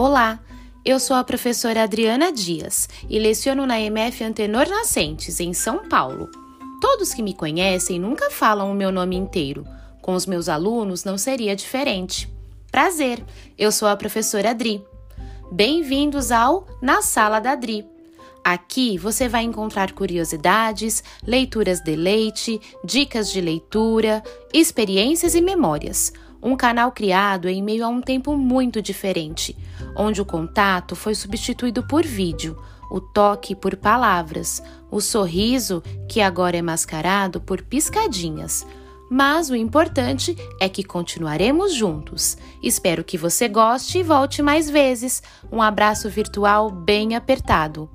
Olá, eu sou a professora Adriana Dias e leciono na MF Antenor Nascentes, em São Paulo. Todos que me conhecem nunca falam o meu nome inteiro. Com os meus alunos não seria diferente. Prazer, eu sou a professora Adri. Bem-vindos ao Na Sala da Adri. Aqui você vai encontrar curiosidades, leituras de leite, dicas de leitura, experiências e memórias um canal criado em meio a um tempo muito diferente, onde o contato foi substituído por vídeo, o toque por palavras, o sorriso, que agora é mascarado por piscadinhas. Mas o importante é que continuaremos juntos. Espero que você goste e volte mais vezes. Um abraço virtual bem apertado.